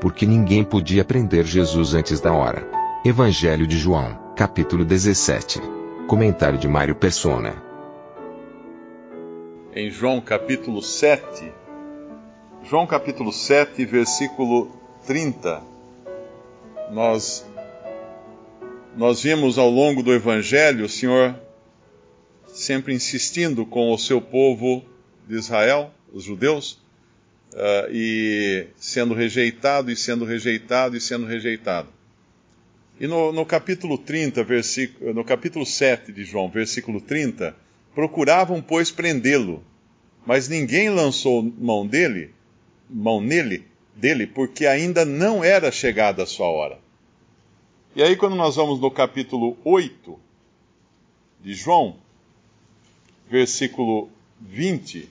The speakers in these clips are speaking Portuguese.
Porque ninguém podia prender Jesus antes da hora. Evangelho de João, capítulo 17. Comentário de Mário Persona. Em João capítulo 7, João capítulo 7, versículo 30, nós, nós vimos ao longo do Evangelho o Senhor sempre insistindo com o seu povo de Israel, os judeus, uh, e sendo rejeitado, e sendo rejeitado, e sendo rejeitado. E no, no capítulo 30, versículo, no capítulo 7 de João, versículo 30, procuravam, pois, prendê-lo, mas ninguém lançou mão dele, mão nele, dele, porque ainda não era chegada a sua hora. E aí, quando nós vamos no capítulo 8 de João, versículo 20,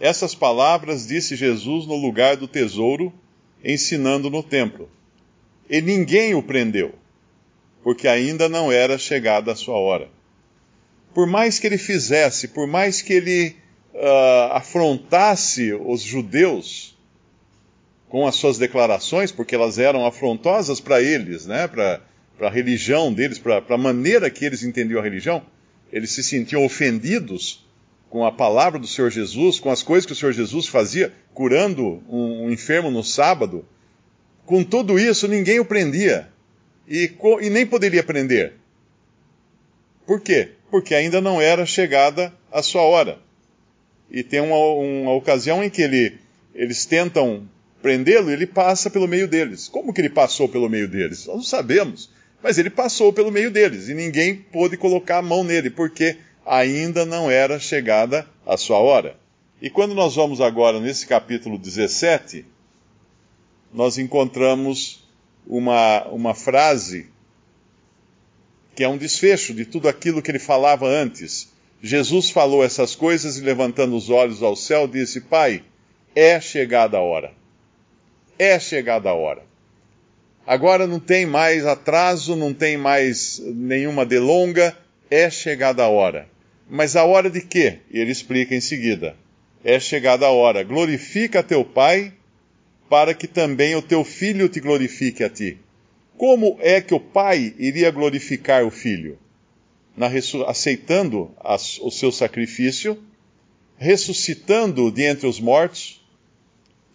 essas palavras disse Jesus no lugar do tesouro, ensinando no templo. E ninguém o prendeu, porque ainda não era chegada a sua hora. Por mais que ele fizesse, por mais que ele uh, afrontasse os judeus com as suas declarações, porque elas eram afrontosas para eles, né, para a religião deles, para a maneira que eles entendiam a religião, eles se sentiam ofendidos com a palavra do Senhor Jesus, com as coisas que o Senhor Jesus fazia, curando um, enfermo no sábado. Com tudo isso, ninguém o prendia. E, e nem poderia prender. Por quê? Porque ainda não era chegada a sua hora e tem uma, uma ocasião em que ele, eles tentam prendê-lo e ele passa pelo meio deles. Como que ele passou pelo meio deles? Nós não sabemos. Mas ele passou pelo meio deles e ninguém pôde colocar a mão nele, porque ainda não era chegada a sua hora. E quando nós vamos agora nesse capítulo 17, nós encontramos uma, uma frase que é um desfecho de tudo aquilo que ele falava antes. Jesus falou essas coisas e, levantando os olhos ao céu, disse: Pai, é chegada a hora. É chegada a hora. Agora não tem mais atraso, não tem mais nenhuma delonga, é chegada a hora. Mas a hora de quê? E ele explica em seguida. É chegada a hora. Glorifica teu Pai, para que também o teu filho te glorifique a ti. Como é que o Pai iria glorificar o filho? aceitando as, o seu sacrifício, ressuscitando de entre os mortos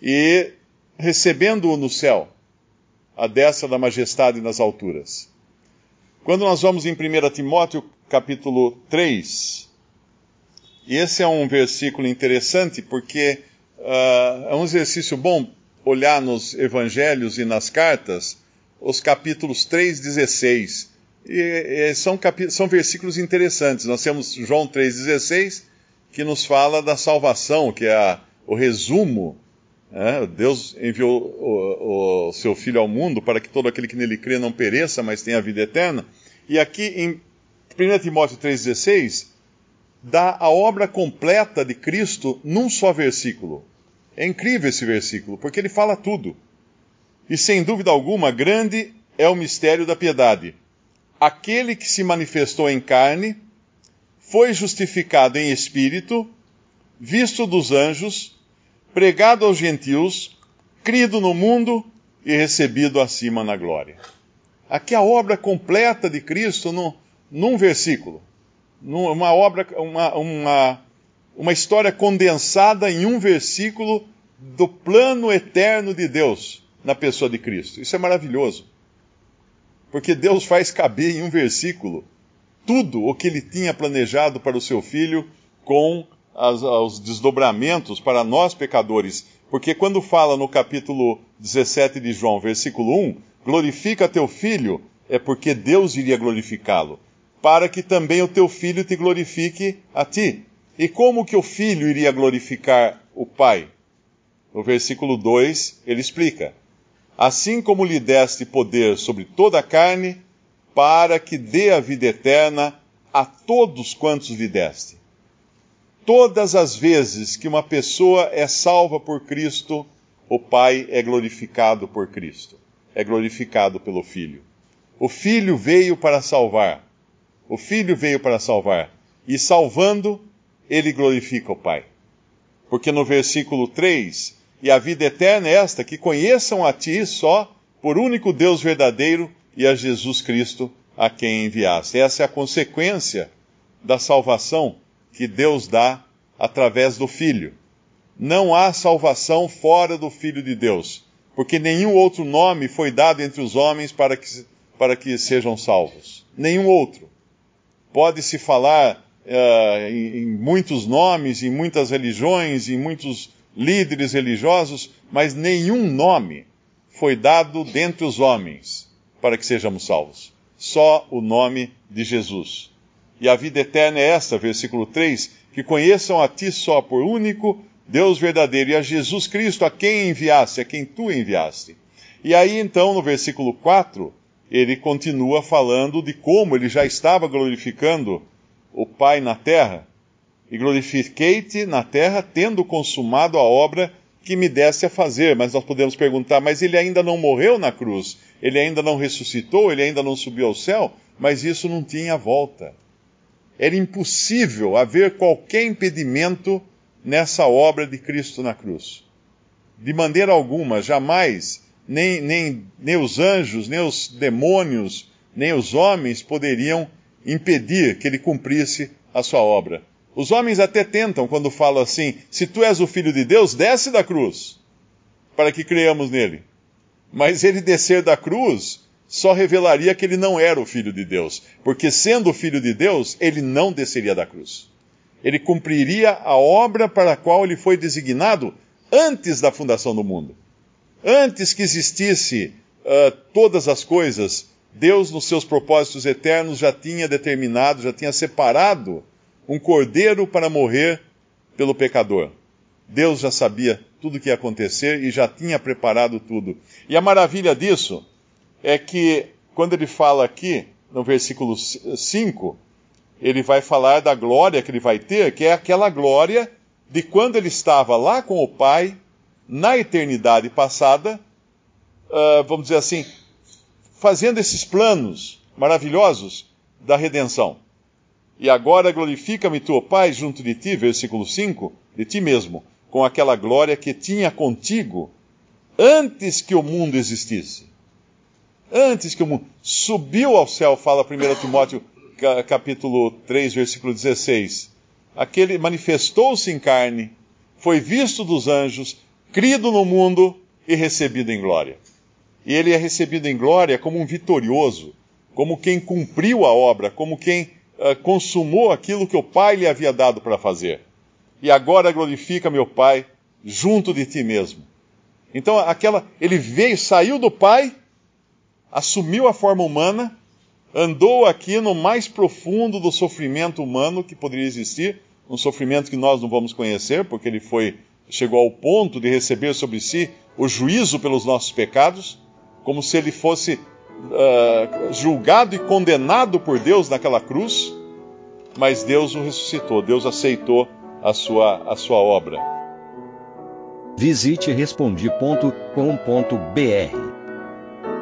e recebendo-o no céu, a destra da majestade nas alturas. Quando nós vamos em 1 Timóteo capítulo 3, e esse é um versículo interessante porque uh, é um exercício bom olhar nos evangelhos e nas cartas os capítulos 3, 16 e, e são, são versículos interessantes. Nós temos João 3,16, que nos fala da salvação, que é a, o resumo. Né? Deus enviou o, o, seu Filho ao mundo para que todo aquele que nele crê não pereça, mas tenha vida eterna. E aqui em 1 Timóteo 3,16, dá a obra completa de Cristo num só versículo. É incrível esse versículo, porque ele fala tudo. E sem dúvida alguma, grande é o mistério da piedade aquele que se manifestou em carne, foi justificado em espírito, visto dos anjos, pregado aos gentios, crido no mundo e recebido acima na glória. Aqui a obra completa de Cristo no, num versículo. Uma obra, uma, uma, uma história condensada em um versículo do plano eterno de Deus na pessoa de Cristo. Isso é maravilhoso. Porque Deus faz caber em um versículo tudo o que ele tinha planejado para o seu filho com as, os desdobramentos para nós pecadores. Porque quando fala no capítulo 17 de João, versículo 1, glorifica teu filho, é porque Deus iria glorificá-lo, para que também o teu filho te glorifique a ti. E como que o filho iria glorificar o Pai. No versículo 2, ele explica: Assim como lhe deste poder sobre toda a carne, para que dê a vida eterna a todos quantos lhe deste. Todas as vezes que uma pessoa é salva por Cristo, o Pai é glorificado por Cristo, é glorificado pelo Filho. O Filho veio para salvar. O Filho veio para salvar. E salvando, ele glorifica o Pai. Porque no versículo 3, e a vida eterna é esta, que conheçam a Ti só, por único Deus verdadeiro, e a Jesus Cristo, a quem enviaste. Essa é a consequência da salvação que Deus dá através do Filho. Não há salvação fora do Filho de Deus, porque nenhum outro nome foi dado entre os homens para que, para que sejam salvos. Nenhum outro. Pode-se falar uh, em, em muitos nomes, em muitas religiões, em muitos líderes religiosos, mas nenhum nome foi dado dentre os homens para que sejamos salvos. Só o nome de Jesus. E a vida eterna é esta, versículo 3, que conheçam a ti só por único Deus verdadeiro e a Jesus Cristo a quem enviaste, a quem tu enviaste. E aí então, no versículo 4, ele continua falando de como ele já estava glorificando o Pai na terra, e glorifiquei-te na terra, tendo consumado a obra que me desse a fazer. Mas nós podemos perguntar, mas ele ainda não morreu na cruz, ele ainda não ressuscitou, ele ainda não subiu ao céu, mas isso não tinha volta. Era impossível haver qualquer impedimento nessa obra de Cristo na cruz. De maneira alguma, jamais, nem, nem, nem os anjos, nem os demônios, nem os homens poderiam impedir que ele cumprisse a sua obra. Os homens até tentam quando falam assim: se tu és o filho de Deus, desce da cruz, para que creiamos nele. Mas ele descer da cruz só revelaria que ele não era o filho de Deus, porque sendo o filho de Deus, ele não desceria da cruz. Ele cumpriria a obra para a qual ele foi designado antes da fundação do mundo. Antes que existisse uh, todas as coisas, Deus, nos seus propósitos eternos, já tinha determinado, já tinha separado um cordeiro para morrer pelo pecador. Deus já sabia tudo o que ia acontecer e já tinha preparado tudo. E a maravilha disso é que, quando ele fala aqui, no versículo 5, ele vai falar da glória que ele vai ter, que é aquela glória de quando ele estava lá com o Pai, na eternidade passada, uh, vamos dizer assim, fazendo esses planos maravilhosos da redenção. E agora glorifica-me tu, Pai, junto de ti, versículo 5, de ti mesmo, com aquela glória que tinha contigo antes que o mundo existisse. Antes que o mundo. Subiu ao céu, fala 1 Timóteo capítulo 3, versículo 16. Aquele manifestou-se em carne, foi visto dos anjos, crido no mundo e recebido em glória. E ele é recebido em glória como um vitorioso, como quem cumpriu a obra, como quem uh, consumou aquilo que o Pai lhe havia dado para fazer. E agora glorifica meu Pai junto de ti mesmo. Então, aquela, ele veio, saiu do Pai, assumiu a forma humana, andou aqui no mais profundo do sofrimento humano que poderia existir, um sofrimento que nós não vamos conhecer, porque ele foi chegou ao ponto de receber sobre si o juízo pelos nossos pecados, como se ele fosse uh, julgado e condenado por Deus naquela cruz, mas Deus o ressuscitou, Deus aceitou a sua, a sua obra. Visite respondi.com.br.